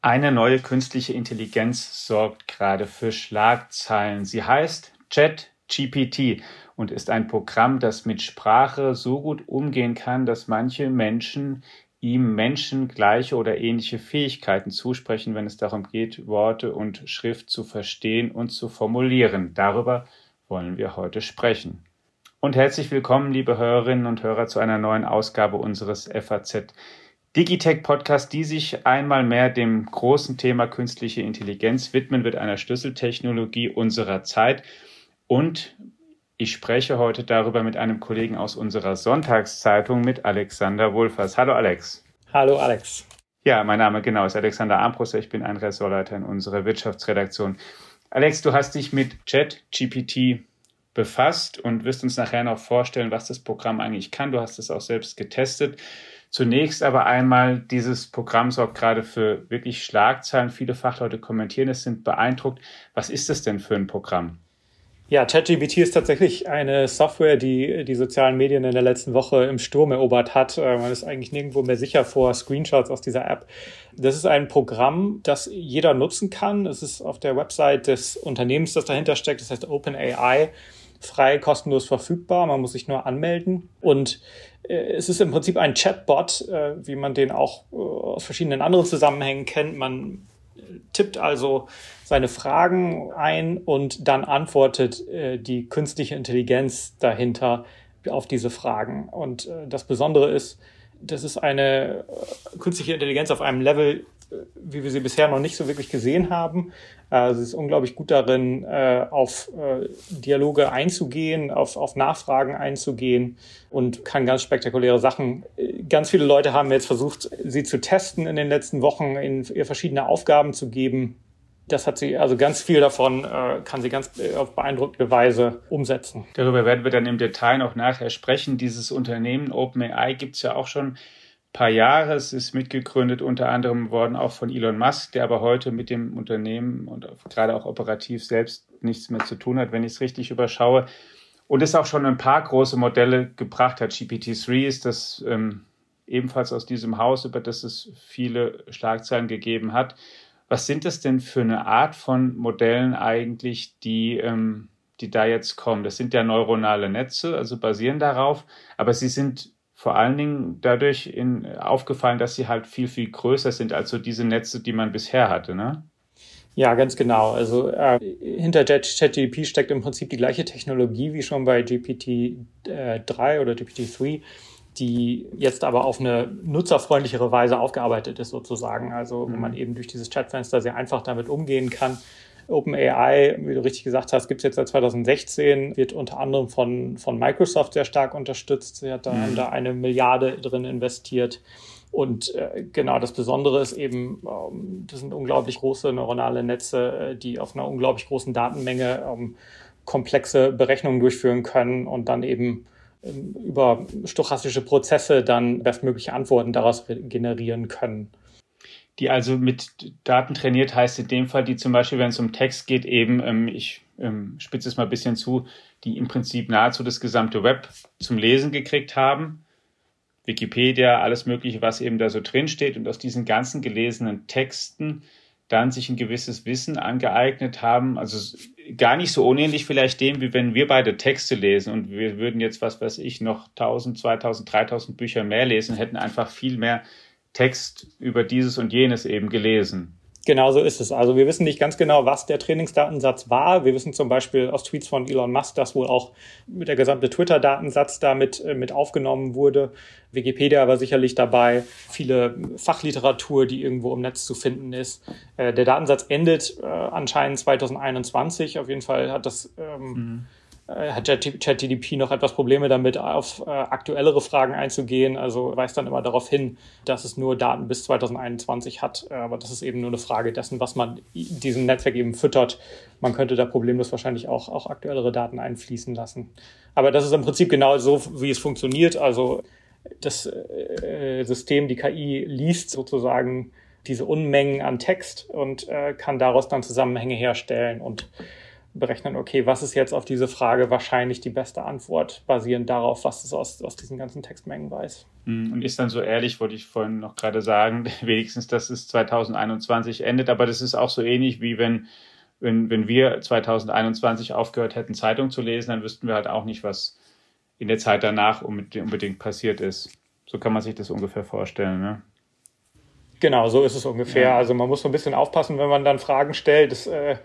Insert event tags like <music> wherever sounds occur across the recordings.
Eine neue künstliche Intelligenz sorgt gerade für Schlagzeilen. Sie heißt ChatGPT und ist ein Programm, das mit Sprache so gut umgehen kann, dass manche Menschen ihm Menschen gleiche oder ähnliche Fähigkeiten zusprechen, wenn es darum geht, Worte und Schrift zu verstehen und zu formulieren. Darüber wollen wir heute sprechen. Und herzlich willkommen, liebe Hörerinnen und Hörer, zu einer neuen Ausgabe unseres FAZ Digitech Podcast, die sich einmal mehr dem großen Thema künstliche Intelligenz widmen wird, einer Schlüsseltechnologie unserer Zeit. Und ich spreche heute darüber mit einem Kollegen aus unserer Sonntagszeitung, mit Alexander Wulfers. Hallo Alex. Hallo Alex. Ja, mein Name genau ist Alexander Armbruster. Ich bin ein Ressortleiter in unserer Wirtschaftsredaktion. Alex, du hast dich mit ChatGPT befasst und wirst uns nachher noch vorstellen, was das Programm eigentlich kann. Du hast es auch selbst getestet. Zunächst aber einmal, dieses Programm sorgt gerade für wirklich Schlagzeilen. Viele Fachleute kommentieren es, sind beeindruckt. Was ist das denn für ein Programm? Ja, ChatGPT ist tatsächlich eine Software, die die sozialen Medien in der letzten Woche im Sturm erobert hat. Äh, man ist eigentlich nirgendwo mehr sicher vor Screenshots aus dieser App. Das ist ein Programm, das jeder nutzen kann. Es ist auf der Website des Unternehmens, das dahinter steckt, das heißt OpenAI, frei, kostenlos verfügbar. Man muss sich nur anmelden. Und äh, es ist im Prinzip ein Chatbot, äh, wie man den auch äh, aus verschiedenen anderen Zusammenhängen kennt. Man tippt also seine Fragen ein und dann antwortet die künstliche Intelligenz dahinter auf diese Fragen. Und das Besondere ist, das ist eine künstliche Intelligenz auf einem Level, wie wir sie bisher noch nicht so wirklich gesehen haben. Äh, sie ist unglaublich gut darin, äh, auf äh, Dialoge einzugehen, auf, auf Nachfragen einzugehen und kann ganz spektakuläre Sachen. Ganz viele Leute haben jetzt versucht, sie zu testen in den letzten Wochen, in ihr verschiedene Aufgaben zu geben. Das hat sie, also ganz viel davon äh, kann sie ganz auf beeindruckende Weise umsetzen. Darüber werden wir dann im Detail noch nachher sprechen. Dieses Unternehmen OpenAI gibt es ja auch schon paar Jahre. Es ist mitgegründet unter anderem worden auch von Elon Musk, der aber heute mit dem Unternehmen und gerade auch operativ selbst nichts mehr zu tun hat, wenn ich es richtig überschaue. Und es auch schon ein paar große Modelle gebracht hat. GPT-3 ist das ähm, ebenfalls aus diesem Haus, über das es viele Schlagzeilen gegeben hat. Was sind das denn für eine Art von Modellen eigentlich, die, ähm, die da jetzt kommen? Das sind ja neuronale Netze, also basieren darauf, aber sie sind vor allen Dingen dadurch in, aufgefallen, dass sie halt viel, viel größer sind als so diese Netze, die man bisher hatte, ne? Ja, ganz genau. Also äh, hinter ChatGPT steckt im Prinzip die gleiche Technologie wie schon bei GPT-3 äh, oder GPT-3, die jetzt aber auf eine nutzerfreundlichere Weise aufgearbeitet ist sozusagen. Also wo man mhm. eben durch dieses Chatfenster sehr einfach damit umgehen kann OpenAI, wie du richtig gesagt hast, gibt es jetzt seit 2016, wird unter anderem von, von Microsoft sehr stark unterstützt. Sie hat da, mhm. da eine Milliarde drin investiert. Und äh, genau das Besondere ist eben, ähm, das sind unglaublich große neuronale Netze, äh, die auf einer unglaublich großen Datenmenge ähm, komplexe Berechnungen durchführen können und dann eben ähm, über stochastische Prozesse dann bestmögliche Antworten daraus generieren können die also mit Daten trainiert heißt in dem Fall, die zum Beispiel, wenn es um Text geht, eben, ähm, ich ähm, spitze es mal ein bisschen zu, die im Prinzip nahezu das gesamte Web zum Lesen gekriegt haben. Wikipedia, alles Mögliche, was eben da so drin steht und aus diesen ganzen gelesenen Texten dann sich ein gewisses Wissen angeeignet haben. Also gar nicht so unähnlich vielleicht dem, wie wenn wir beide Texte lesen und wir würden jetzt, was weiß ich, noch 1000, 2000, 3000 Bücher mehr lesen, hätten einfach viel mehr Text über dieses und jenes eben gelesen. Genau so ist es. Also wir wissen nicht ganz genau, was der Trainingsdatensatz war. Wir wissen zum Beispiel aus Tweets von Elon Musk, dass wohl auch der gesamte Twitter-Datensatz damit äh, mit aufgenommen wurde. Wikipedia war sicherlich dabei, viele Fachliteratur, die irgendwo im Netz zu finden ist. Äh, der Datensatz endet äh, anscheinend 2021. Auf jeden Fall hat das ähm, mhm hat ChatGDP noch etwas Probleme damit, auf äh, aktuellere Fragen einzugehen. Also weist dann immer darauf hin, dass es nur Daten bis 2021 hat. Äh, aber das ist eben nur eine Frage dessen, was man diesem Netzwerk eben füttert. Man könnte da problemlos wahrscheinlich auch, auch aktuellere Daten einfließen lassen. Aber das ist im Prinzip genau so, wie es funktioniert. Also das äh, System, die KI, liest sozusagen diese Unmengen an Text und äh, kann daraus dann Zusammenhänge herstellen und berechnen, okay, was ist jetzt auf diese Frage wahrscheinlich die beste Antwort, basierend darauf, was es aus, aus diesen ganzen Textmengen weiß. Hm, und ist dann so ehrlich, wollte ich vorhin noch gerade sagen, <laughs> wenigstens, dass es 2021 endet, aber das ist auch so ähnlich wie wenn, wenn, wenn wir 2021 aufgehört hätten, Zeitung zu lesen, dann wüssten wir halt auch nicht, was in der Zeit danach unbedingt passiert ist. So kann man sich das ungefähr vorstellen, ne? Genau, so ist es ungefähr. Ja. Also man muss so ein bisschen aufpassen, wenn man dann Fragen stellt. Das äh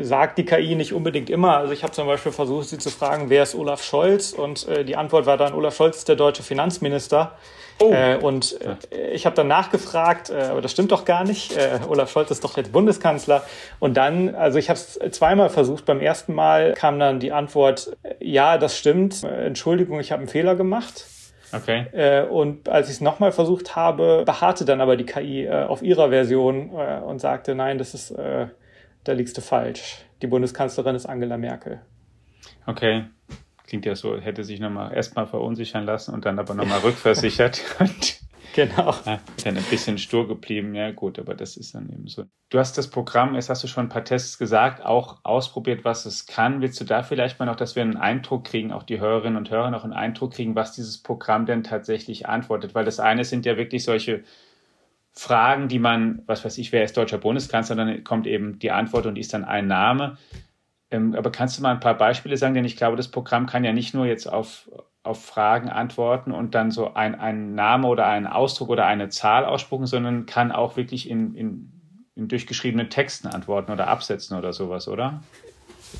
sagt die KI nicht unbedingt immer. Also ich habe zum Beispiel versucht, sie zu fragen, wer ist Olaf Scholz? Und äh, die Antwort war dann, Olaf Scholz ist der deutsche Finanzminister. Oh. Äh, und äh, ich habe dann nachgefragt, äh, aber das stimmt doch gar nicht. Äh, Olaf Scholz ist doch jetzt Bundeskanzler. Und dann, also ich habe es zweimal versucht. Beim ersten Mal kam dann die Antwort, äh, ja, das stimmt. Äh, Entschuldigung, ich habe einen Fehler gemacht. Okay. Äh, und als ich es nochmal versucht habe, beharrte dann aber die KI äh, auf ihrer Version äh, und sagte, nein, das ist, äh, da liegst du falsch. Die Bundeskanzlerin ist Angela Merkel. Okay. Klingt ja so, hätte sich nochmal erstmal verunsichern lassen und dann aber nochmal rückversichert. <laughs> Genau. Ja, dann ein bisschen stur geblieben. Ja, gut, aber das ist dann eben so. Du hast das Programm, jetzt hast du schon ein paar Tests gesagt, auch ausprobiert, was es kann. Willst du da vielleicht mal noch, dass wir einen Eindruck kriegen, auch die Hörerinnen und Hörer noch einen Eindruck kriegen, was dieses Programm denn tatsächlich antwortet? Weil das eine sind ja wirklich solche Fragen, die man, was weiß ich, wer ist deutscher Bundeskanzler, dann kommt eben die Antwort und ist dann ein Name. Ähm, aber kannst du mal ein paar Beispiele sagen? Denn ich glaube, das Programm kann ja nicht nur jetzt auf, auf Fragen antworten und dann so ein, ein Name oder einen Ausdruck oder eine Zahl ausspucken, sondern kann auch wirklich in, in, in durchgeschriebenen Texten antworten oder absetzen oder sowas, oder?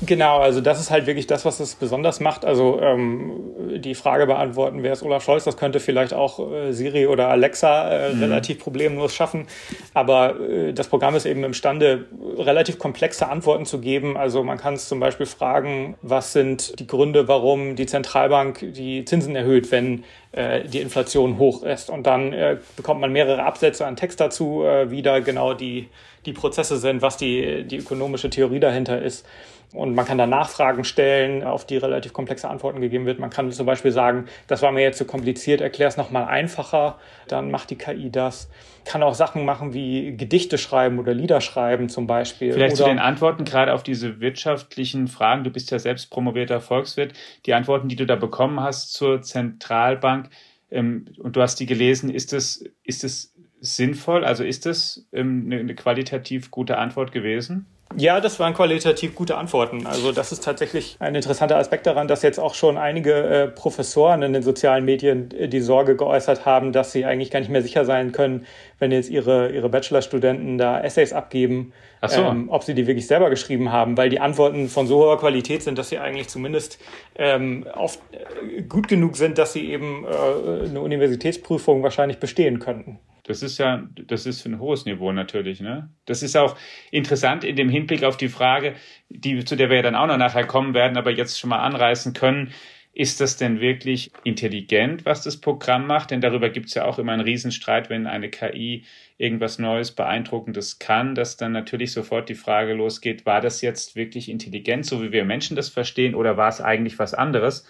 Genau, also das ist halt wirklich das, was es besonders macht. Also ähm, die Frage beantworten, wer ist Olaf Scholz, das könnte vielleicht auch äh, Siri oder Alexa äh, mhm. relativ problemlos schaffen. Aber äh, das Programm ist eben imstande, relativ komplexe Antworten zu geben. Also man kann es zum Beispiel fragen, was sind die Gründe, warum die Zentralbank die Zinsen erhöht, wenn äh, die Inflation hoch ist. Und dann äh, bekommt man mehrere Absätze an Text dazu, äh, wie da genau die, die Prozesse sind, was die, die ökonomische Theorie dahinter ist. Und man kann da Nachfragen stellen, auf die relativ komplexe Antworten gegeben wird. Man kann zum Beispiel sagen, das war mir jetzt zu so kompliziert, erklär es nochmal einfacher, dann macht die KI das. Kann auch Sachen machen wie Gedichte schreiben oder Lieder schreiben zum Beispiel. Vielleicht oder zu den Antworten gerade auf diese wirtschaftlichen Fragen. Du bist ja selbst promovierter Volkswirt. Die Antworten, die du da bekommen hast zur Zentralbank, ähm, und du hast die gelesen, ist es, ist es sinnvoll? Also ist das ähm, eine, eine qualitativ gute Antwort gewesen? Ja, das waren qualitativ gute Antworten. Also das ist tatsächlich ein interessanter Aspekt daran, dass jetzt auch schon einige äh, Professoren in den sozialen Medien äh, die Sorge geäußert haben, dass sie eigentlich gar nicht mehr sicher sein können, wenn jetzt ihre, ihre Bachelorstudenten da Essays abgeben, so. ähm, ob sie die wirklich selber geschrieben haben, weil die Antworten von so hoher Qualität sind, dass sie eigentlich zumindest ähm, oft äh, gut genug sind, dass sie eben äh, eine Universitätsprüfung wahrscheinlich bestehen könnten. Das ist ja, das ist ein hohes Niveau natürlich, ne? Das ist auch interessant in dem Hinblick auf die Frage, die, zu der wir ja dann auch noch nachher kommen werden, aber jetzt schon mal anreißen können. Ist das denn wirklich intelligent, was das Programm macht? Denn darüber gibt es ja auch immer einen Riesenstreit, wenn eine KI irgendwas Neues, Beeindruckendes kann, dass dann natürlich sofort die Frage losgeht, war das jetzt wirklich intelligent, so wie wir Menschen das verstehen, oder war es eigentlich was anderes?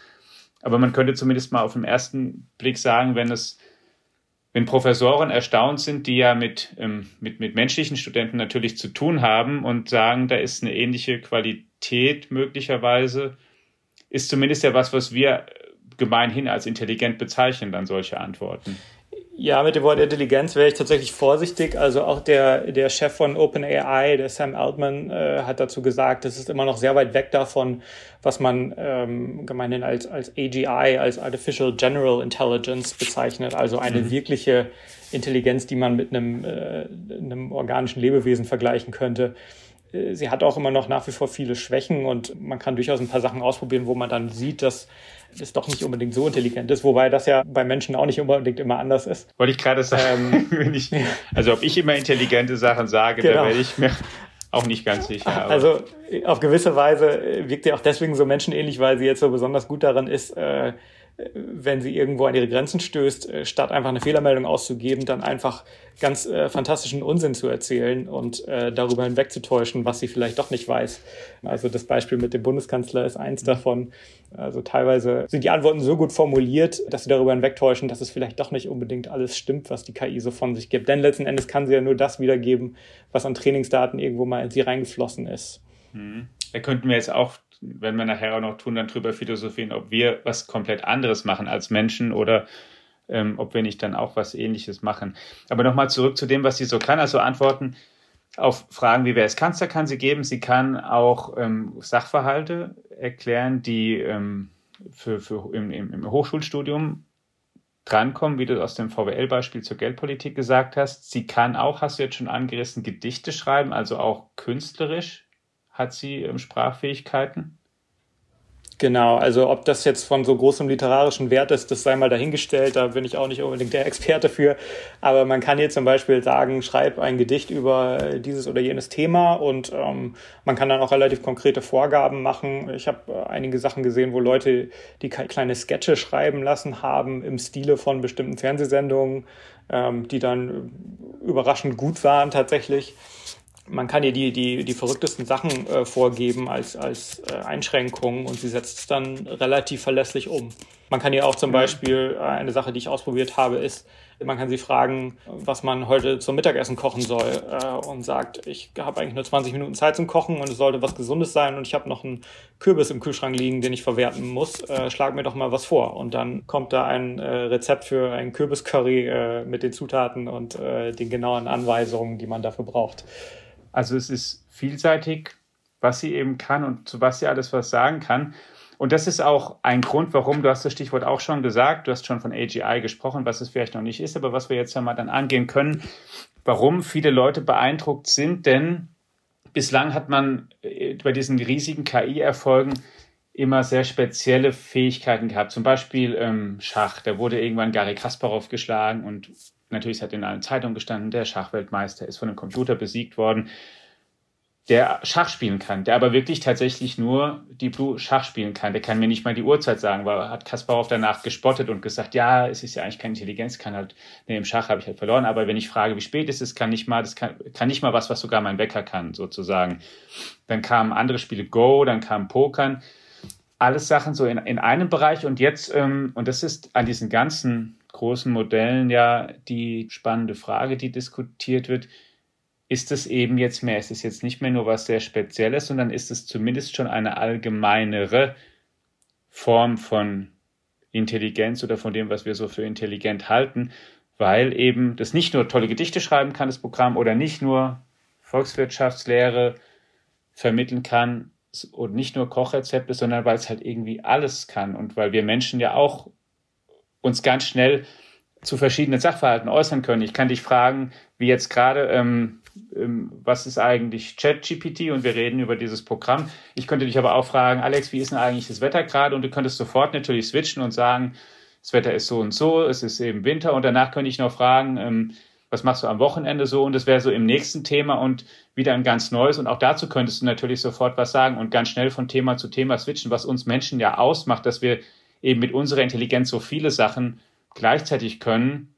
Aber man könnte zumindest mal auf den ersten Blick sagen, wenn es wenn Professoren erstaunt sind, die ja mit, ähm, mit, mit menschlichen Studenten natürlich zu tun haben und sagen, da ist eine ähnliche Qualität möglicherweise, ist zumindest ja was, was wir gemeinhin als intelligent bezeichnen, dann solche Antworten. Ja, mit dem Wort Intelligenz wäre ich tatsächlich vorsichtig. Also auch der, der Chef von OpenAI, der Sam Altman, äh, hat dazu gesagt, es ist immer noch sehr weit weg davon, was man ähm, gemeinhin als, als AGI, als Artificial General Intelligence bezeichnet. Also eine mhm. wirkliche Intelligenz, die man mit einem, äh, einem organischen Lebewesen vergleichen könnte. Äh, sie hat auch immer noch nach wie vor viele Schwächen und man kann durchaus ein paar Sachen ausprobieren, wo man dann sieht, dass es doch nicht unbedingt so intelligent ist, wobei das ja bei Menschen auch nicht unbedingt immer anders ist. Wollte ich gerade sagen, ähm, <laughs> ich, also ob ich immer intelligente Sachen sage, genau. da werde ich mir auch nicht ganz sicher. Aber. Also auf gewisse Weise wirkt sie auch deswegen so menschenähnlich, weil sie jetzt so besonders gut daran ist, äh, wenn sie irgendwo an ihre Grenzen stößt, äh, statt einfach eine Fehlermeldung auszugeben, dann einfach ganz äh, fantastischen Unsinn zu erzählen und äh, darüber hinwegzutäuschen, was sie vielleicht doch nicht weiß. Also das Beispiel mit dem Bundeskanzler ist eins davon. Also teilweise sind die Antworten so gut formuliert, dass sie darüber hinwegtäuschen, dass es vielleicht doch nicht unbedingt alles stimmt, was die KI so von sich gibt. Denn letzten Endes kann sie ja nur das wiedergeben, was an Trainingsdaten irgendwo mal in sie reingeflossen ist. Mhm. da könnten wir jetzt auch, wenn wir nachher auch noch tun, dann drüber philosophieren, ob wir was komplett anderes machen als Menschen oder ähm, ob wir nicht dann auch was Ähnliches machen. Aber nochmal zurück zu dem, was sie so kann. Also Antworten auf Fragen wie wer ist Kanzler kann sie geben. Sie kann auch ähm, Sachverhalte erklären, die ähm, für, für im, im Hochschulstudium drankommen, wie du aus dem VWL-Beispiel zur Geldpolitik gesagt hast. Sie kann auch, hast du jetzt schon angerissen, Gedichte schreiben, also auch künstlerisch hat sie ähm, Sprachfähigkeiten. Genau, also ob das jetzt von so großem literarischen Wert ist, das sei mal dahingestellt, da bin ich auch nicht unbedingt der Experte für. Aber man kann hier zum Beispiel sagen, schreib ein Gedicht über dieses oder jenes Thema und ähm, man kann dann auch relativ konkrete Vorgaben machen. Ich habe äh, einige Sachen gesehen, wo Leute die kleine Sketche schreiben lassen haben im Stile von bestimmten Fernsehsendungen, ähm, die dann überraschend gut waren tatsächlich man kann ihr die, die, die verrücktesten Sachen äh, vorgeben als, als äh, Einschränkungen und sie setzt es dann relativ verlässlich um. Man kann ihr auch zum mhm. Beispiel, äh, eine Sache, die ich ausprobiert habe, ist, man kann sie fragen, was man heute zum Mittagessen kochen soll äh, und sagt, ich habe eigentlich nur 20 Minuten Zeit zum Kochen und es sollte was Gesundes sein und ich habe noch einen Kürbis im Kühlschrank liegen, den ich verwerten muss. Äh, schlag mir doch mal was vor. Und dann kommt da ein äh, Rezept für ein Kürbiscurry mit den Zutaten und den genauen Anweisungen, die man dafür braucht. Also es ist vielseitig, was sie eben kann und zu was sie alles was sagen kann. Und das ist auch ein Grund, warum, du hast das Stichwort auch schon gesagt, du hast schon von AGI gesprochen, was es vielleicht noch nicht ist, aber was wir jetzt einmal dann angehen können, warum viele Leute beeindruckt sind, denn bislang hat man äh, bei diesen riesigen KI-Erfolgen immer sehr spezielle Fähigkeiten gehabt. Zum Beispiel ähm, Schach. Da wurde irgendwann Gary Kasparov geschlagen und natürlich hat in allen Zeitungen gestanden, der Schachweltmeister ist von einem Computer besiegt worden, der Schach spielen kann, der aber wirklich tatsächlich nur die Blue Schach spielen kann. Der kann mir nicht mal die Uhrzeit sagen, weil hat Kasparov danach gespottet und gesagt, ja, es ist ja eigentlich keine Intelligenz, kann halt, nee, im Schach habe ich halt verloren, aber wenn ich frage, wie spät ist es, kann nicht mal, das kann, kann nicht mal was, was sogar mein Wecker kann, sozusagen. Dann kamen andere Spiele, Go, dann kam Pokern, alles Sachen so in, in einem Bereich und jetzt, ähm, und das ist an diesen ganzen großen Modellen ja die spannende Frage, die diskutiert wird. Ist es eben jetzt mehr? Ist es jetzt nicht mehr nur was sehr Spezielles, sondern ist es zumindest schon eine allgemeinere Form von Intelligenz oder von dem, was wir so für intelligent halten, weil eben das nicht nur tolle Gedichte schreiben kann, das Programm, oder nicht nur Volkswirtschaftslehre vermitteln kann und nicht nur Kochrezepte, sondern weil es halt irgendwie alles kann und weil wir Menschen ja auch uns ganz schnell zu verschiedenen Sachverhalten äußern können. Ich kann dich fragen, wie jetzt gerade, ähm, ähm, was ist eigentlich ChatGPT und wir reden über dieses Programm. Ich könnte dich aber auch fragen, Alex, wie ist denn eigentlich das Wetter gerade? Und du könntest sofort natürlich switchen und sagen, das Wetter ist so und so, es ist eben Winter und danach könnte ich noch fragen, ähm, was machst du am Wochenende so? Und das wäre so im nächsten Thema und wieder ein ganz neues. Und auch dazu könntest du natürlich sofort was sagen und ganz schnell von Thema zu Thema switchen, was uns Menschen ja ausmacht, dass wir eben mit unserer Intelligenz so viele Sachen gleichzeitig können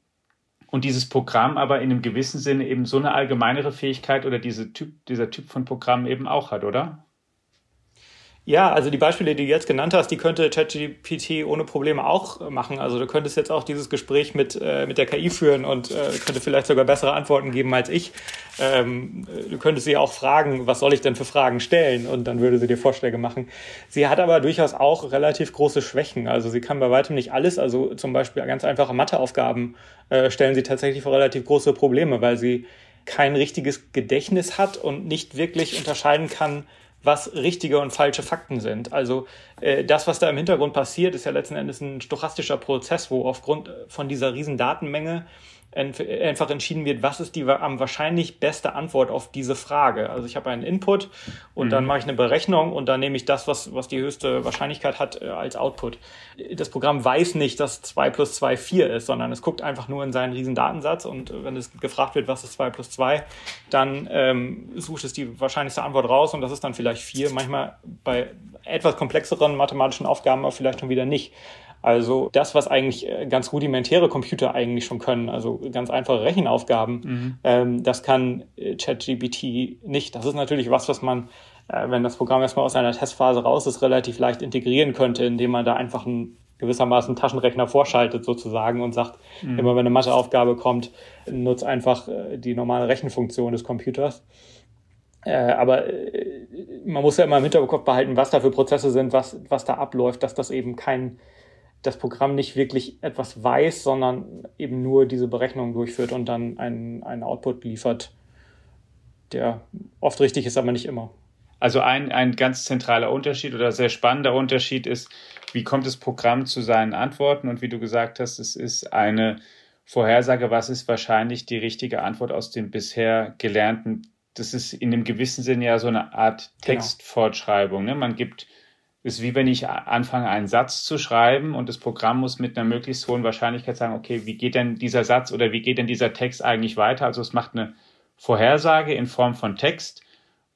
und dieses Programm aber in einem gewissen Sinne eben so eine allgemeinere Fähigkeit oder diese typ, dieser Typ von Programm eben auch hat, oder? Ja, also die Beispiele, die du jetzt genannt hast, die könnte ChatGPT ohne Probleme auch machen. Also du könntest jetzt auch dieses Gespräch mit, äh, mit der KI führen und äh, könnte vielleicht sogar bessere Antworten geben als ich. Ähm, du könntest sie auch fragen, was soll ich denn für Fragen stellen? Und dann würde sie dir Vorschläge machen. Sie hat aber durchaus auch relativ große Schwächen. Also sie kann bei weitem nicht alles. Also zum Beispiel ganz einfache Matheaufgaben äh, stellen sie tatsächlich vor relativ große Probleme, weil sie kein richtiges Gedächtnis hat und nicht wirklich unterscheiden kann, was richtige und falsche Fakten sind. Also äh, das, was da im Hintergrund passiert, ist ja letzten Endes ein stochastischer Prozess, wo aufgrund von dieser riesen Datenmenge einfach entschieden wird, was ist die am wahrscheinlich beste Antwort auf diese Frage. Also ich habe einen Input und mhm. dann mache ich eine Berechnung und dann nehme ich das, was, was die höchste Wahrscheinlichkeit hat, äh, als Output. Das Programm weiß nicht, dass 2 plus 2 4 ist, sondern es guckt einfach nur in seinen riesen Datensatz und wenn es gefragt wird, was ist 2 plus 2, dann ähm, sucht es die wahrscheinlichste Antwort raus und das ist dann vielleicht 4. Manchmal bei etwas komplexeren mathematischen Aufgaben aber vielleicht schon wieder nicht. Also das, was eigentlich äh, ganz rudimentäre Computer eigentlich schon können, also ganz einfache Rechenaufgaben, mhm. ähm, das kann äh, ChatGPT nicht. Das ist natürlich was, was man, äh, wenn das Programm erstmal aus einer Testphase raus ist, relativ leicht integrieren könnte, indem man da einfach einen gewissermaßen Taschenrechner vorschaltet sozusagen und sagt, mhm. immer wenn eine Matheaufgabe kommt, nutzt einfach äh, die normale Rechenfunktion des Computers. Äh, aber man muss ja immer im Hinterkopf behalten, was da für Prozesse sind, was, was da abläuft, dass das eben kein, das Programm nicht wirklich etwas weiß, sondern eben nur diese Berechnungen durchführt und dann einen, einen Output liefert, der oft richtig ist, aber nicht immer. Also ein, ein ganz zentraler Unterschied oder sehr spannender Unterschied ist, wie kommt das Programm zu seinen Antworten? Und wie du gesagt hast, es ist eine Vorhersage, was ist wahrscheinlich die richtige Antwort aus dem bisher gelernten. Das ist in einem gewissen Sinn ja so eine Art genau. Textfortschreibung. Ne? Man gibt, ist wie wenn ich anfange, einen Satz zu schreiben und das Programm muss mit einer möglichst hohen Wahrscheinlichkeit sagen, okay, wie geht denn dieser Satz oder wie geht denn dieser Text eigentlich weiter? Also es macht eine Vorhersage in Form von Text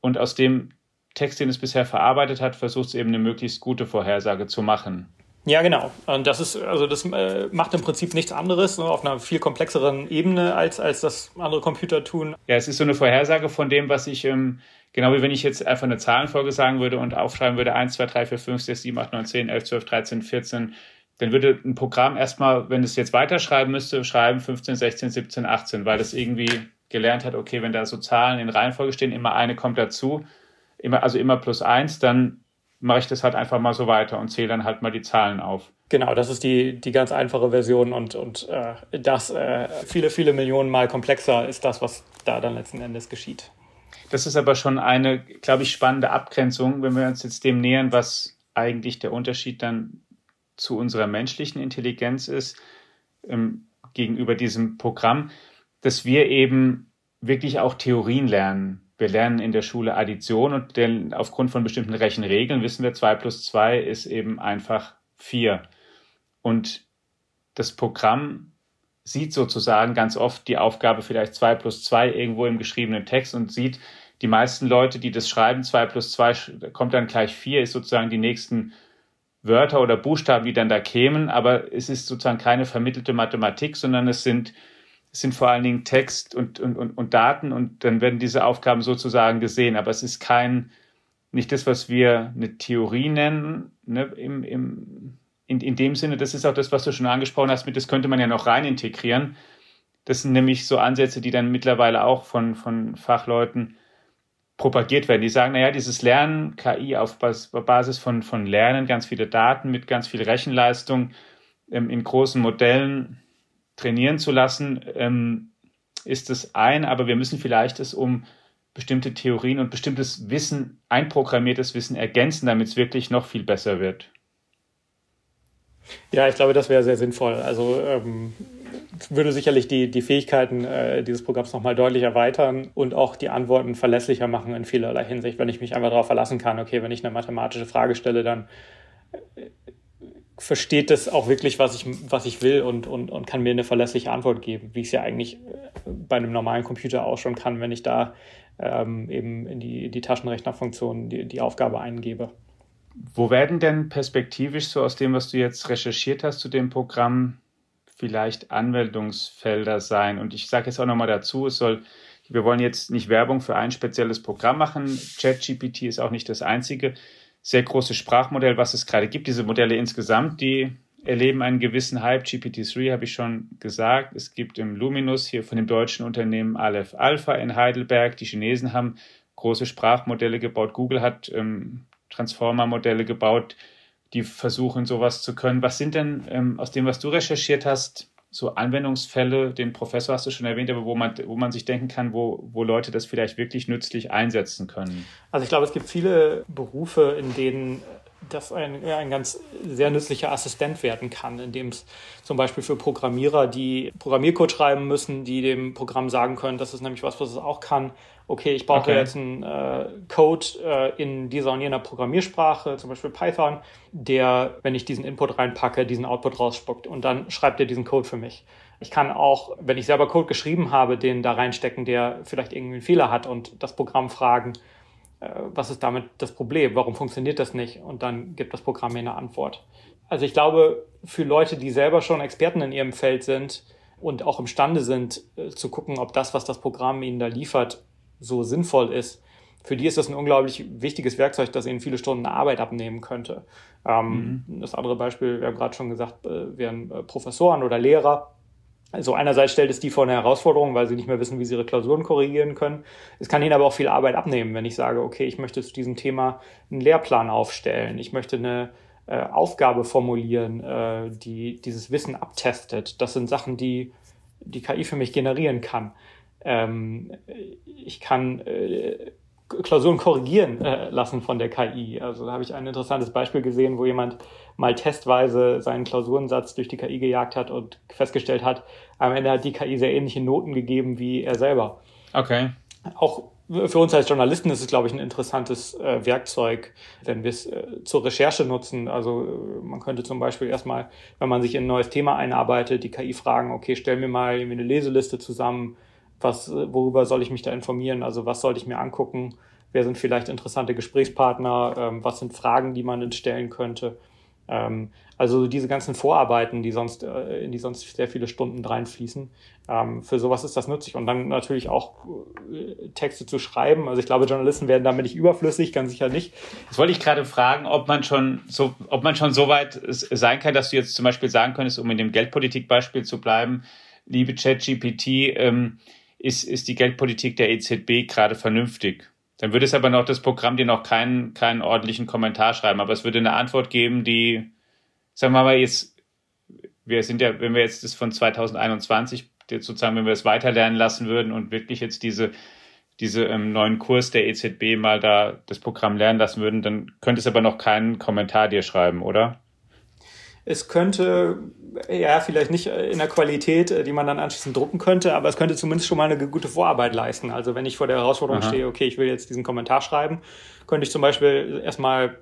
und aus dem Text, den es bisher verarbeitet hat, versucht es eben eine möglichst gute Vorhersage zu machen. Ja, genau. Und das ist, also das äh, macht im Prinzip nichts anderes, ne, auf einer viel komplexeren Ebene, als, als das andere Computer tun. Ja, es ist so eine Vorhersage von dem, was ich, ähm, genau wie wenn ich jetzt einfach eine Zahlenfolge sagen würde und aufschreiben würde, 1, 2, 3, 4, 5, 6, 7, 8, 9, 10, 11, 12, 13, 14, dann würde ein Programm erstmal, wenn es jetzt weiterschreiben müsste, schreiben 15, 16, 17, 18, weil es irgendwie gelernt hat, okay, wenn da so Zahlen in Reihenfolge stehen, immer eine kommt dazu, immer, also immer plus eins, dann mache ich das halt einfach mal so weiter und zähle dann halt mal die Zahlen auf. Genau, das ist die, die ganz einfache Version und, und äh, das äh, viele, viele Millionen Mal komplexer ist das, was da dann letzten Endes geschieht. Das ist aber schon eine, glaube ich, spannende Abgrenzung, wenn wir uns jetzt dem nähern, was eigentlich der Unterschied dann zu unserer menschlichen Intelligenz ist ähm, gegenüber diesem Programm, dass wir eben wirklich auch Theorien lernen wir lernen in der Schule Addition und denn aufgrund von bestimmten Rechenregeln wissen wir, 2 plus 2 ist eben einfach 4. Und das Programm sieht sozusagen ganz oft die Aufgabe vielleicht 2 plus 2 irgendwo im geschriebenen Text und sieht, die meisten Leute, die das schreiben, 2 plus 2 kommt dann gleich 4, ist sozusagen die nächsten Wörter oder Buchstaben, die dann da kämen, aber es ist sozusagen keine vermittelte Mathematik, sondern es sind sind vor allen Dingen Text und, und, und, und Daten und dann werden diese Aufgaben sozusagen gesehen. Aber es ist kein, nicht das, was wir eine Theorie nennen, ne, im, im, in, in dem Sinne, das ist auch das, was du schon angesprochen hast, mit das könnte man ja noch rein integrieren. Das sind nämlich so Ansätze, die dann mittlerweile auch von, von Fachleuten propagiert werden. Die sagen, naja, dieses Lernen, KI auf Basis von, von Lernen, ganz viele Daten mit ganz viel Rechenleistung ähm, in großen Modellen, trainieren zu lassen, ähm, ist es ein, aber wir müssen vielleicht es um bestimmte Theorien und bestimmtes Wissen, einprogrammiertes Wissen ergänzen, damit es wirklich noch viel besser wird. Ja, ich glaube, das wäre sehr sinnvoll. Also ähm, würde sicherlich die, die Fähigkeiten äh, dieses Programms nochmal deutlich erweitern und auch die Antworten verlässlicher machen in vielerlei Hinsicht, wenn ich mich einfach darauf verlassen kann, okay, wenn ich eine mathematische Frage stelle, dann versteht das auch wirklich, was ich, was ich will und, und, und kann mir eine verlässliche Antwort geben, wie ich es ja eigentlich äh, bei einem normalen Computer auch schon kann, wenn ich da ähm, eben in die, die Taschenrechnerfunktion die, die Aufgabe eingebe. Wo werden denn perspektivisch so aus dem, was du jetzt recherchiert hast zu dem Programm, vielleicht Anwendungsfelder sein? Und ich sage jetzt auch nochmal dazu, es soll, wir wollen jetzt nicht Werbung für ein spezielles Programm machen. ChatGPT ist auch nicht das einzige sehr großes Sprachmodell, was es gerade gibt. Diese Modelle insgesamt, die erleben einen gewissen Hype. GPT-3 habe ich schon gesagt. Es gibt im Luminus hier von dem deutschen Unternehmen Aleph Alpha in Heidelberg. Die Chinesen haben große Sprachmodelle gebaut. Google hat ähm, Transformer-Modelle gebaut, die versuchen, sowas zu können. Was sind denn ähm, aus dem, was du recherchiert hast, so Anwendungsfälle, den Professor hast du schon erwähnt, aber wo man, wo man sich denken kann, wo, wo Leute das vielleicht wirklich nützlich einsetzen können? Also ich glaube, es gibt viele Berufe, in denen das ein, ein ganz sehr nützlicher Assistent werden kann, indem es zum Beispiel für Programmierer, die Programmiercode schreiben müssen, die dem Programm sagen können, das ist nämlich was, was es auch kann, okay, ich brauche okay. jetzt einen äh, Code äh, in dieser und jener Programmiersprache, zum Beispiel Python, der, wenn ich diesen Input reinpacke, diesen Output rausspuckt und dann schreibt er diesen Code für mich. Ich kann auch, wenn ich selber Code geschrieben habe, den da reinstecken, der vielleicht irgendwie einen Fehler hat und das Programm fragen, äh, was ist damit das Problem? Warum funktioniert das nicht? Und dann gibt das Programm mir eine Antwort. Also ich glaube, für Leute, die selber schon Experten in ihrem Feld sind und auch imstande sind, äh, zu gucken, ob das, was das Programm ihnen da liefert, so sinnvoll ist, für die ist das ein unglaublich wichtiges Werkzeug, das ihnen viele Stunden Arbeit abnehmen könnte. Ähm, mhm. Das andere Beispiel, wir haben gerade schon gesagt, äh, wären äh, Professoren oder Lehrer, Also einerseits stellt es die vor eine Herausforderung, weil sie nicht mehr wissen, wie sie ihre Klausuren korrigieren können. Es kann ihnen aber auch viel Arbeit abnehmen, wenn ich sage, okay, ich möchte zu diesem Thema einen Lehrplan aufstellen. Ich möchte eine äh, Aufgabe formulieren, äh, die dieses Wissen abtestet. Das sind Sachen, die die KI für mich generieren kann. Ähm, ich kann äh, Klausuren korrigieren äh, lassen von der KI. Also da habe ich ein interessantes Beispiel gesehen, wo jemand mal testweise seinen Klausurensatz durch die KI gejagt hat und festgestellt hat, am Ende hat die KI sehr ähnliche Noten gegeben wie er selber. Okay. Auch für uns als Journalisten ist es, glaube ich, ein interessantes äh, Werkzeug, wenn wir es äh, zur Recherche nutzen. Also äh, man könnte zum Beispiel erstmal, wenn man sich in ein neues Thema einarbeitet, die KI fragen, okay, stell mir mal eine Leseliste zusammen, was, worüber soll ich mich da informieren? Also was sollte ich mir angucken? Wer sind vielleicht interessante Gesprächspartner? Ähm, was sind Fragen, die man stellen könnte? Ähm, also diese ganzen Vorarbeiten, die sonst, äh, in die sonst sehr viele Stunden reinfließen, ähm, für sowas ist das nützlich. Und dann natürlich auch äh, Texte zu schreiben. Also ich glaube, Journalisten werden damit nicht überflüssig, ganz sicher nicht. Das wollte ich gerade fragen, ob man schon so, ob man schon so weit sein kann, dass du jetzt zum Beispiel sagen könntest, um in dem Geldpolitikbeispiel zu bleiben, liebe ChatGPT, ähm, ist, ist die Geldpolitik der EZB gerade vernünftig? Dann würde es aber noch das Programm dir noch keinen, keinen ordentlichen Kommentar schreiben, aber es würde eine Antwort geben, die, sagen wir mal jetzt, wir sind ja, wenn wir jetzt das von 2021, sozusagen, wenn wir es weiterlernen lassen würden und wirklich jetzt diese, diese ähm, neuen Kurs der EZB mal da das Programm lernen lassen würden, dann könnte es aber noch keinen Kommentar dir schreiben, oder? Es könnte, ja, vielleicht nicht in der Qualität, äh, die man dann anschließend drucken könnte, aber es könnte zumindest schon mal eine gute Vorarbeit leisten. Also wenn ich vor der Herausforderung Aha. stehe, okay, ich will jetzt diesen Kommentar schreiben, könnte ich zum Beispiel erstmal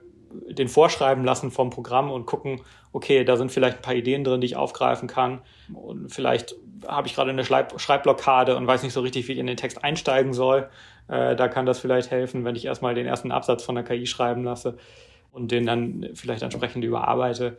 den vorschreiben lassen vom Programm und gucken, okay, da sind vielleicht ein paar Ideen drin, die ich aufgreifen kann. Und vielleicht habe ich gerade eine Schreibblockade und weiß nicht so richtig, wie ich in den Text einsteigen soll. Äh, da kann das vielleicht helfen, wenn ich erstmal den ersten Absatz von der KI schreiben lasse und den dann vielleicht entsprechend überarbeite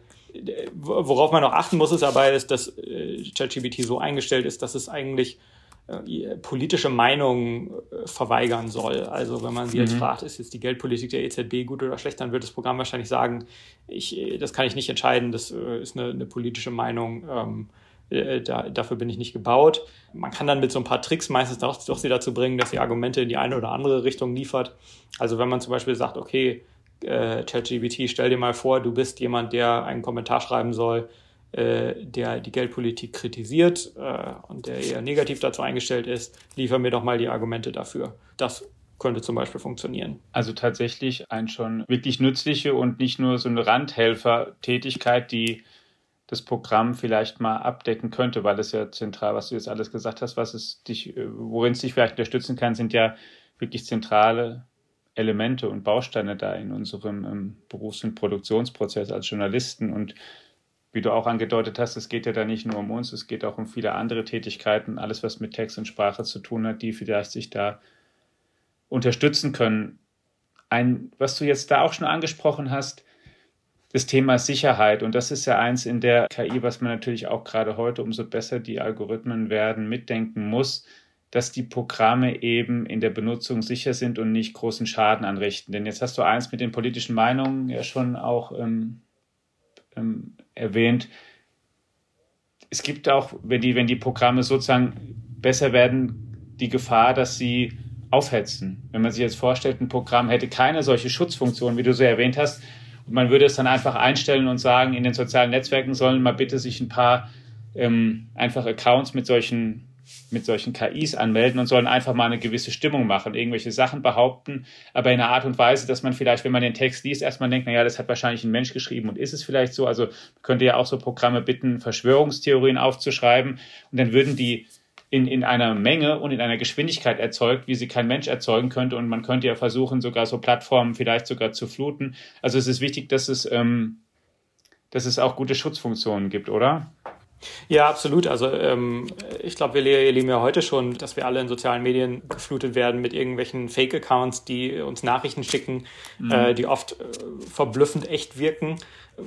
worauf man noch achten muss, ist dabei, ist, dass äh, ChatGPT so eingestellt ist, dass es eigentlich äh, politische Meinungen äh, verweigern soll. Also wenn man sie mhm. jetzt fragt, ist jetzt die Geldpolitik der EZB gut oder schlecht, dann wird das Programm wahrscheinlich sagen, ich, das kann ich nicht entscheiden, das ist eine, eine politische Meinung. Ähm, da, dafür bin ich nicht gebaut. Man kann dann mit so ein paar Tricks meistens doch, doch sie dazu bringen, dass sie Argumente in die eine oder andere Richtung liefert. Also wenn man zum Beispiel sagt, okay, äh, ChatGPT, stell dir mal vor, du bist jemand, der einen Kommentar schreiben soll, äh, der die Geldpolitik kritisiert äh, und der eher negativ dazu eingestellt ist, liefer mir doch mal die Argumente dafür. Das könnte zum Beispiel funktionieren. Also tatsächlich ein schon wirklich nützliche und nicht nur so eine Randhelfer-Tätigkeit, die das Programm vielleicht mal abdecken könnte, weil es ja zentral, was du jetzt alles gesagt hast, was es dich, äh, worin es dich vielleicht unterstützen kann, sind ja wirklich zentrale Elemente und Bausteine da in unserem ähm, Berufs- und Produktionsprozess als Journalisten. Und wie du auch angedeutet hast, es geht ja da nicht nur um uns, es geht auch um viele andere Tätigkeiten, alles, was mit Text und Sprache zu tun hat, die vielleicht sich da unterstützen können. Ein, was du jetzt da auch schon angesprochen hast, das Thema Sicherheit. Und das ist ja eins in der KI, was man natürlich auch gerade heute, umso besser die Algorithmen werden, mitdenken muss dass die Programme eben in der Benutzung sicher sind und nicht großen Schaden anrichten. Denn jetzt hast du eins mit den politischen Meinungen ja schon auch ähm, ähm, erwähnt. Es gibt auch, wenn die, wenn die Programme sozusagen besser werden, die Gefahr, dass sie aufhetzen. Wenn man sich jetzt vorstellt, ein Programm hätte keine solche Schutzfunktion, wie du so erwähnt hast, und man würde es dann einfach einstellen und sagen, in den sozialen Netzwerken sollen mal bitte sich ein paar ähm, einfach Accounts mit solchen mit solchen KIs anmelden und sollen einfach mal eine gewisse Stimmung machen, irgendwelche Sachen behaupten, aber in einer Art und Weise, dass man vielleicht, wenn man den Text liest, erstmal denkt, naja, das hat wahrscheinlich ein Mensch geschrieben und ist es vielleicht so. Also könnte ja auch so Programme bitten, Verschwörungstheorien aufzuschreiben und dann würden die in, in einer Menge und in einer Geschwindigkeit erzeugt, wie sie kein Mensch erzeugen könnte. Und man könnte ja versuchen, sogar so Plattformen vielleicht sogar zu fluten. Also es ist wichtig, dass es, ähm, dass es auch gute Schutzfunktionen gibt, oder? Ja, absolut. Also ähm, ich glaube, wir erleben ja heute schon, dass wir alle in sozialen Medien geflutet werden mit irgendwelchen Fake-Accounts, die uns Nachrichten schicken, mhm. äh, die oft äh, verblüffend echt wirken.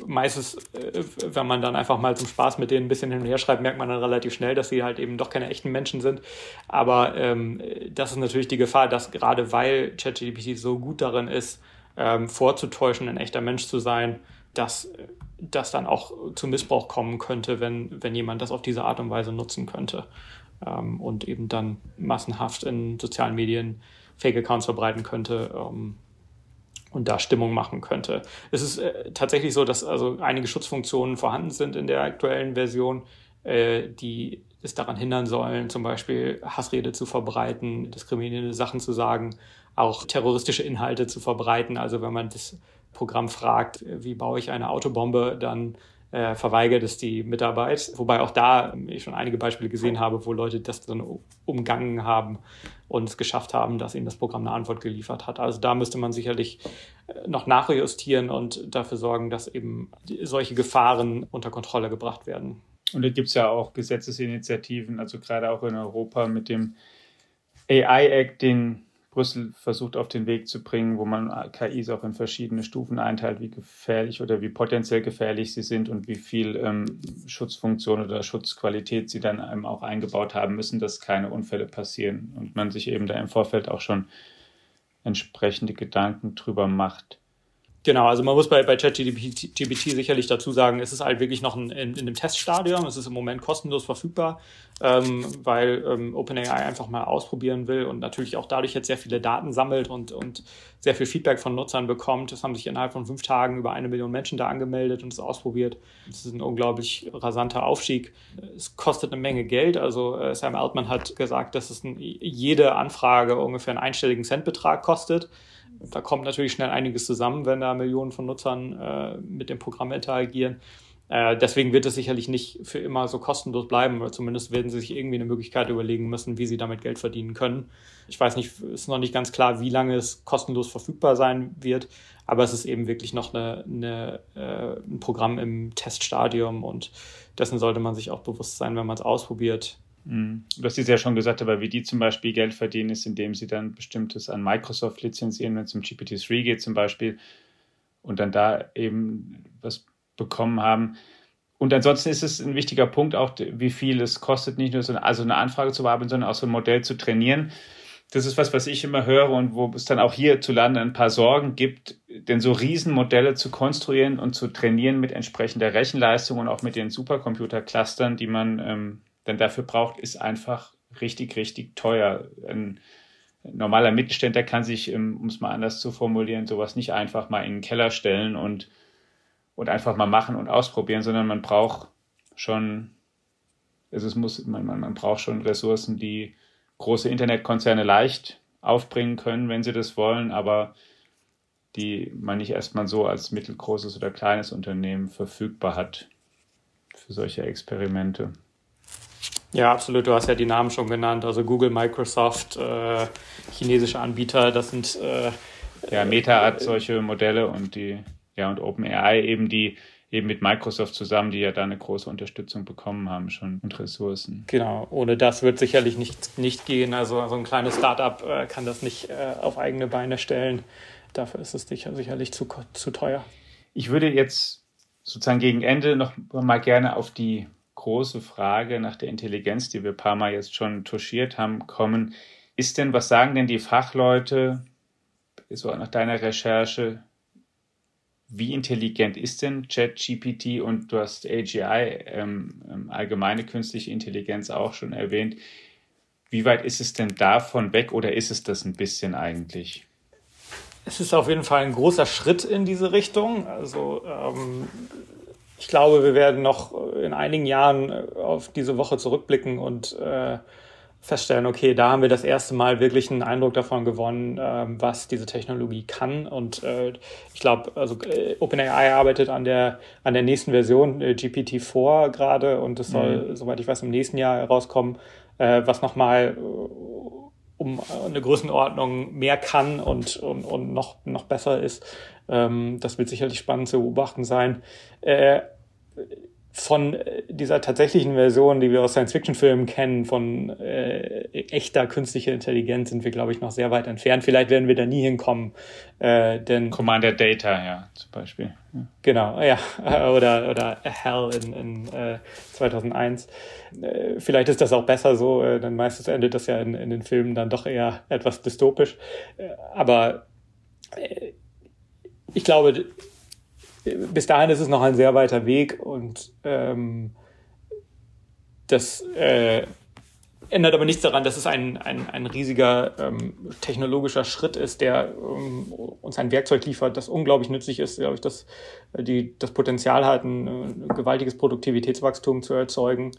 Meistens, äh, wenn man dann einfach mal zum Spaß mit denen ein bisschen hin und her schreibt, merkt man dann relativ schnell, dass sie halt eben doch keine echten Menschen sind. Aber ähm, das ist natürlich die Gefahr, dass gerade weil ChatGPT so gut darin ist, ähm, vorzutäuschen, ein echter Mensch zu sein, dass das dann auch zu Missbrauch kommen könnte, wenn, wenn jemand das auf diese Art und Weise nutzen könnte ähm, und eben dann massenhaft in sozialen Medien Fake-Accounts verbreiten könnte ähm, und da Stimmung machen könnte. Es ist äh, tatsächlich so, dass also einige Schutzfunktionen vorhanden sind in der aktuellen Version, äh, die es daran hindern sollen, zum Beispiel Hassrede zu verbreiten, diskriminierende Sachen zu sagen, auch terroristische Inhalte zu verbreiten. Also wenn man das Programm fragt, wie baue ich eine Autobombe, dann äh, verweigert es die Mitarbeit. Wobei auch da ich schon einige Beispiele gesehen habe, wo Leute das dann umgangen haben und es geschafft haben, dass ihnen das Programm eine Antwort geliefert hat. Also da müsste man sicherlich äh, noch nachjustieren und dafür sorgen, dass eben solche Gefahren unter Kontrolle gebracht werden. Und da gibt es ja auch Gesetzesinitiativen, also gerade auch in Europa mit dem AI-Act, den Brüssel versucht auf den Weg zu bringen, wo man KIs auch in verschiedene Stufen einteilt, wie gefährlich oder wie potenziell gefährlich sie sind und wie viel ähm, Schutzfunktion oder Schutzqualität sie dann einem auch eingebaut haben müssen, dass keine Unfälle passieren und man sich eben da im Vorfeld auch schon entsprechende Gedanken drüber macht. Genau, also man muss bei, bei ChatGPT sicherlich dazu sagen, es ist halt wirklich noch ein, in, in einem Teststadium, es ist im Moment kostenlos verfügbar, ähm, weil ähm, OpenAI einfach mal ausprobieren will und natürlich auch dadurch jetzt sehr viele Daten sammelt und, und sehr viel Feedback von Nutzern bekommt. Es haben sich innerhalb von fünf Tagen über eine Million Menschen da angemeldet und es ausprobiert. Das ist ein unglaublich rasanter Aufstieg. Es kostet eine Menge Geld, also äh, Sam Altman hat gesagt, dass es ein, jede Anfrage ungefähr einen einstelligen Centbetrag kostet da kommt natürlich schnell einiges zusammen, wenn da Millionen von Nutzern äh, mit dem Programm interagieren. Äh, deswegen wird es sicherlich nicht für immer so kostenlos bleiben, oder zumindest werden sie sich irgendwie eine Möglichkeit überlegen müssen, wie sie damit Geld verdienen können. Ich weiß nicht, ist noch nicht ganz klar, wie lange es kostenlos verfügbar sein wird, aber es ist eben wirklich noch eine, eine, äh, ein Programm im Teststadium und dessen sollte man sich auch bewusst sein, wenn man es ausprobiert. Mhm. Du hast es ja schon gesagt, aber wie die zum Beispiel Geld verdienen, ist, indem sie dann bestimmtes an Microsoft lizenzieren, wenn es um GPT-3 geht zum Beispiel, und dann da eben was bekommen haben. Und ansonsten ist es ein wichtiger Punkt auch, wie viel es kostet, nicht nur so eine, also eine Anfrage zu bearbeiten, sondern auch so ein Modell zu trainieren. Das ist was, was ich immer höre und wo es dann auch hierzulande ein paar Sorgen gibt, denn so Riesenmodelle zu konstruieren und zu trainieren mit entsprechender Rechenleistung und auch mit den Supercomputer-Clustern, die man ähm, dann dafür braucht, ist einfach richtig, richtig teuer. Ein normaler Mittelständler kann sich, ähm, um es mal anders zu formulieren, sowas nicht einfach mal in den Keller stellen und, und einfach mal machen und ausprobieren, sondern man braucht schon, also es muss, man, man, man braucht schon Ressourcen, die große Internetkonzerne leicht aufbringen können, wenn sie das wollen, aber die man nicht erstmal so als mittelgroßes oder kleines Unternehmen verfügbar hat für solche Experimente. Ja, absolut. Du hast ja die Namen schon genannt. Also Google, Microsoft, äh, chinesische Anbieter, das sind. Äh, ja, Meta hat solche Modelle und die, ja, und OpenAI eben die eben mit Microsoft zusammen, die ja da eine große Unterstützung bekommen haben schon und Ressourcen. Genau, ohne das wird sicherlich nicht, nicht gehen. Also so ein kleines Startup äh, kann das nicht äh, auf eigene Beine stellen. Dafür ist es sicher, sicherlich zu, zu teuer. Ich würde jetzt sozusagen gegen Ende noch mal gerne auf die große Frage nach der Intelligenz, die wir ein paar Mal jetzt schon touchiert haben, kommen. Ist denn, was sagen denn die Fachleute, so nach deiner Recherche, wie intelligent ist denn ChatGPT und du hast AGI, ähm, ähm, allgemeine künstliche Intelligenz, auch schon erwähnt. Wie weit ist es denn davon weg oder ist es das ein bisschen eigentlich? Es ist auf jeden Fall ein großer Schritt in diese Richtung. Also ähm, ich glaube, wir werden noch in einigen Jahren äh, auf diese Woche zurückblicken und äh, feststellen, okay, da haben wir das erste Mal wirklich einen Eindruck davon gewonnen, äh, was diese Technologie kann. Und äh, ich glaube, also äh, OpenAI arbeitet an der an der nächsten Version äh, GPT-4 gerade und es soll, mhm. soweit ich weiß, im nächsten Jahr herauskommen, äh, was nochmal um eine Größenordnung mehr kann und, und, und noch, noch besser ist. Ähm, das wird sicherlich spannend zu beobachten sein. Äh, von dieser tatsächlichen Version, die wir aus Science-Fiction-Filmen kennen, von äh, echter künstlicher Intelligenz, sind wir, glaube ich, noch sehr weit entfernt. Vielleicht werden wir da nie hinkommen. Äh, denn Commander Data, ja, zum Beispiel. Ja. Genau, ja. <laughs> Oder, oder Hell in, in äh, 2001. Äh, vielleicht ist das auch besser so, äh, denn meistens endet das ja in, in den Filmen dann doch eher etwas dystopisch. Äh, aber äh, ich glaube, bis dahin ist es noch ein sehr weiter Weg und ähm, das äh, ändert aber nichts daran, dass es ein, ein, ein riesiger ähm, technologischer Schritt ist, der ähm, uns ein Werkzeug liefert, das unglaublich nützlich ist, glaube ich, dass die das Potenzial hat, ein, ein gewaltiges Produktivitätswachstum zu erzeugen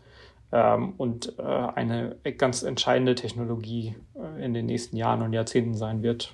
ähm, und äh, eine ganz entscheidende Technologie äh, in den nächsten Jahren und Jahrzehnten sein wird.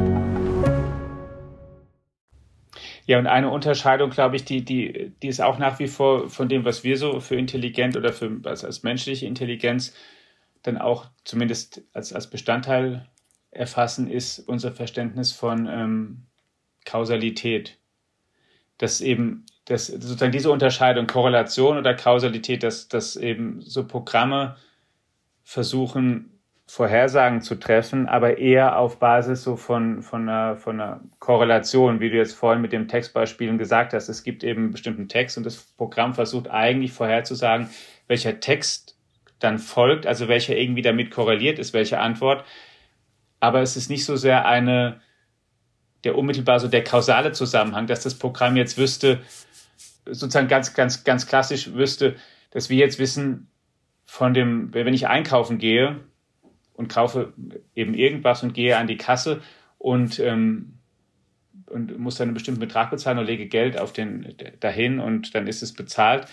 Ja, und eine Unterscheidung, glaube ich, die, die, die ist auch nach wie vor von dem, was wir so für intelligent oder für, also als menschliche Intelligenz dann auch zumindest als, als Bestandteil erfassen, ist unser Verständnis von ähm, Kausalität. Dass eben, dass sozusagen diese Unterscheidung, Korrelation oder Kausalität, dass, dass eben so Programme versuchen, Vorhersagen zu treffen, aber eher auf Basis so von, von, einer, von einer Korrelation, wie du jetzt vorhin mit dem Textbeispielen gesagt hast. Es gibt eben einen bestimmten Text und das Programm versucht eigentlich vorherzusagen, welcher Text dann folgt, also welcher irgendwie damit korreliert ist, welche Antwort. Aber es ist nicht so sehr eine, der unmittelbar so der kausale Zusammenhang, dass das Programm jetzt wüsste, sozusagen ganz, ganz, ganz klassisch wüsste, dass wir jetzt wissen, von dem, wenn ich einkaufen gehe, und kaufe eben irgendwas und gehe an die Kasse und, ähm, und muss dann einen bestimmten Betrag bezahlen und lege Geld auf den dahin und dann ist es bezahlt.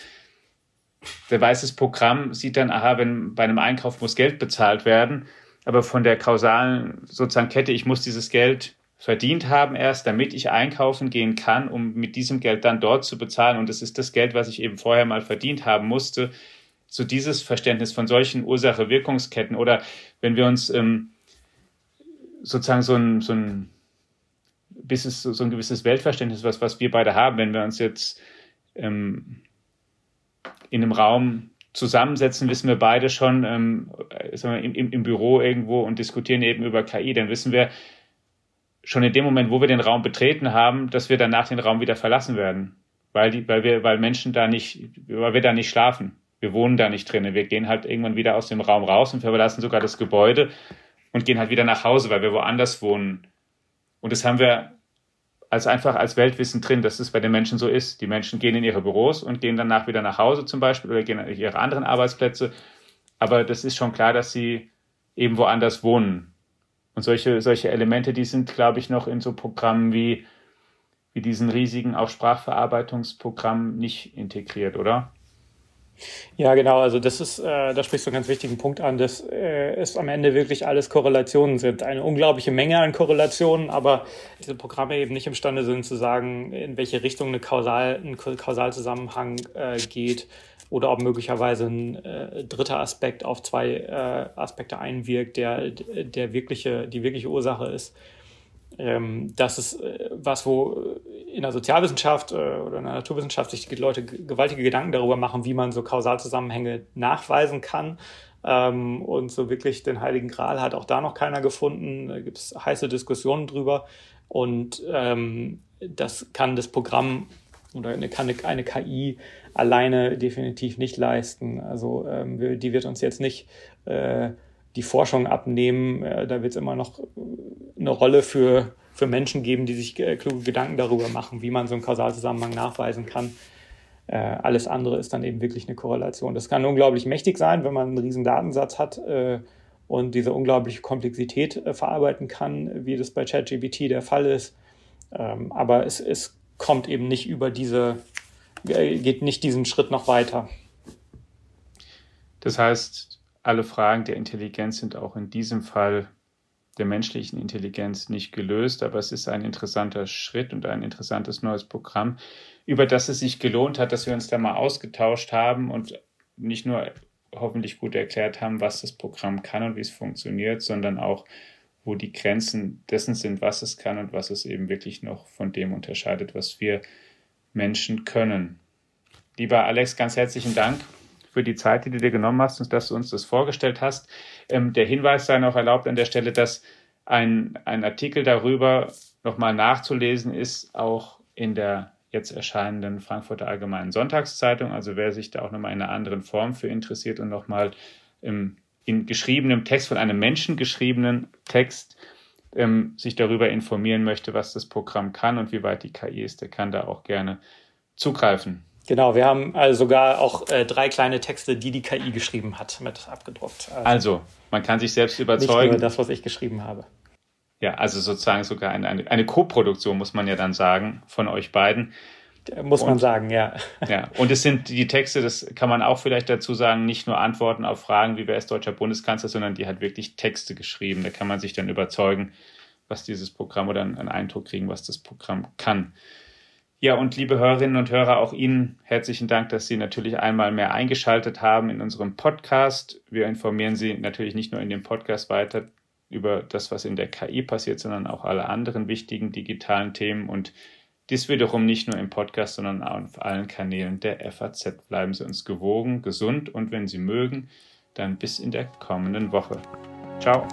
Der weiß das Programm sieht dann, aha, wenn bei einem Einkauf muss Geld bezahlt werden, aber von der kausalen sozusagen Kette, ich muss dieses Geld verdient haben erst, damit ich einkaufen gehen kann, um mit diesem Geld dann dort zu bezahlen. Und das ist das Geld, was ich eben vorher mal verdient haben musste so dieses Verständnis von solchen Ursache-Wirkungsketten oder wenn wir uns ähm, sozusagen so ein, so ein bis es so ein gewisses Weltverständnis, was, was wir beide haben, wenn wir uns jetzt ähm, in einem Raum zusammensetzen, wissen wir beide schon ähm, wir, im, im Büro irgendwo und diskutieren eben über KI, dann wissen wir schon in dem Moment, wo wir den Raum betreten haben, dass wir danach den Raum wieder verlassen werden, weil die, weil wir, weil Menschen da nicht, weil wir da nicht schlafen wir wohnen da nicht drinnen. Wir gehen halt irgendwann wieder aus dem Raum raus und wir verlassen sogar das Gebäude und gehen halt wieder nach Hause, weil wir woanders wohnen. Und das haben wir als einfach als Weltwissen drin, dass es bei den Menschen so ist. Die Menschen gehen in ihre Büros und gehen danach wieder nach Hause zum Beispiel oder gehen an ihre anderen Arbeitsplätze. Aber das ist schon klar, dass sie eben woanders wohnen. Und solche, solche Elemente, die sind, glaube ich, noch in so Programmen wie, wie diesen riesigen auch Sprachverarbeitungsprogramm nicht integriert, oder? Ja, genau. Also das ist, äh, da sprichst du einen ganz wichtigen Punkt an, dass äh, es am Ende wirklich alles Korrelationen sind. Eine unglaubliche Menge an Korrelationen, aber diese Programme eben nicht imstande sind zu sagen, in welche Richtung eine Kausal, ein Kausalzusammenhang äh, geht oder ob möglicherweise ein äh, dritter Aspekt auf zwei äh, Aspekte einwirkt, der, der wirkliche, die wirkliche Ursache ist. Ähm, das ist äh, was, wo in der Sozialwissenschaft äh, oder in der Naturwissenschaft sich die Leute gewaltige Gedanken darüber machen, wie man so Kausalzusammenhänge nachweisen kann. Ähm, und so wirklich den Heiligen Gral hat auch da noch keiner gefunden. Da gibt es heiße Diskussionen drüber. Und ähm, das kann das Programm oder eine, kann eine, eine KI alleine definitiv nicht leisten. Also ähm, die wird uns jetzt nicht äh, die Forschung abnehmen. Äh, da wird es immer noch eine Rolle für für Menschen geben, die sich äh, kluge Gedanken darüber machen, wie man so einen Kausalzusammenhang nachweisen kann. Äh, alles andere ist dann eben wirklich eine Korrelation. Das kann unglaublich mächtig sein, wenn man einen riesen Datensatz hat äh, und diese unglaubliche Komplexität äh, verarbeiten kann, wie das bei ChatGPT der Fall ist. Ähm, aber es, es kommt eben nicht über diese, äh, geht nicht diesen Schritt noch weiter. Das heißt, alle Fragen der Intelligenz sind auch in diesem Fall der menschlichen Intelligenz nicht gelöst, aber es ist ein interessanter Schritt und ein interessantes neues Programm, über das es sich gelohnt hat, dass wir uns da mal ausgetauscht haben und nicht nur hoffentlich gut erklärt haben, was das Programm kann und wie es funktioniert, sondern auch wo die Grenzen dessen sind, was es kann und was es eben wirklich noch von dem unterscheidet, was wir Menschen können. Lieber Alex, ganz herzlichen Dank für die Zeit, die du dir genommen hast und dass du uns das vorgestellt hast. Ähm, der Hinweis sei noch erlaubt an der Stelle, dass ein, ein Artikel darüber nochmal nachzulesen ist, auch in der jetzt erscheinenden Frankfurter Allgemeinen Sonntagszeitung. Also wer sich da auch nochmal in einer anderen Form für interessiert und nochmal im, in geschriebenem Text, von einem Menschen geschriebenen Text, ähm, sich darüber informieren möchte, was das Programm kann und wie weit die KI ist, der kann da auch gerne zugreifen. Genau, wir haben also sogar auch äh, drei kleine Texte, die die KI geschrieben hat, mit abgedruckt. Also, also man kann sich selbst überzeugen. Nicht nur das, was ich geschrieben habe. Ja, also sozusagen sogar eine, eine, eine Co-Produktion, muss man ja dann sagen, von euch beiden. Muss und, man sagen, ja. <laughs> Ja, und es sind die Texte, das kann man auch vielleicht dazu sagen, nicht nur Antworten auf Fragen, wie wer ist deutscher Bundeskanzler, sondern die hat wirklich Texte geschrieben. Da kann man sich dann überzeugen, was dieses Programm oder einen Eindruck kriegen, was das Programm kann. Ja, und liebe Hörerinnen und Hörer, auch Ihnen herzlichen Dank, dass Sie natürlich einmal mehr eingeschaltet haben in unserem Podcast. Wir informieren Sie natürlich nicht nur in dem Podcast weiter über das, was in der KI passiert, sondern auch alle anderen wichtigen digitalen Themen und dies wiederum nicht nur im Podcast, sondern auf allen Kanälen der FAZ. Bleiben Sie uns gewogen, gesund und wenn Sie mögen, dann bis in der kommenden Woche. Ciao.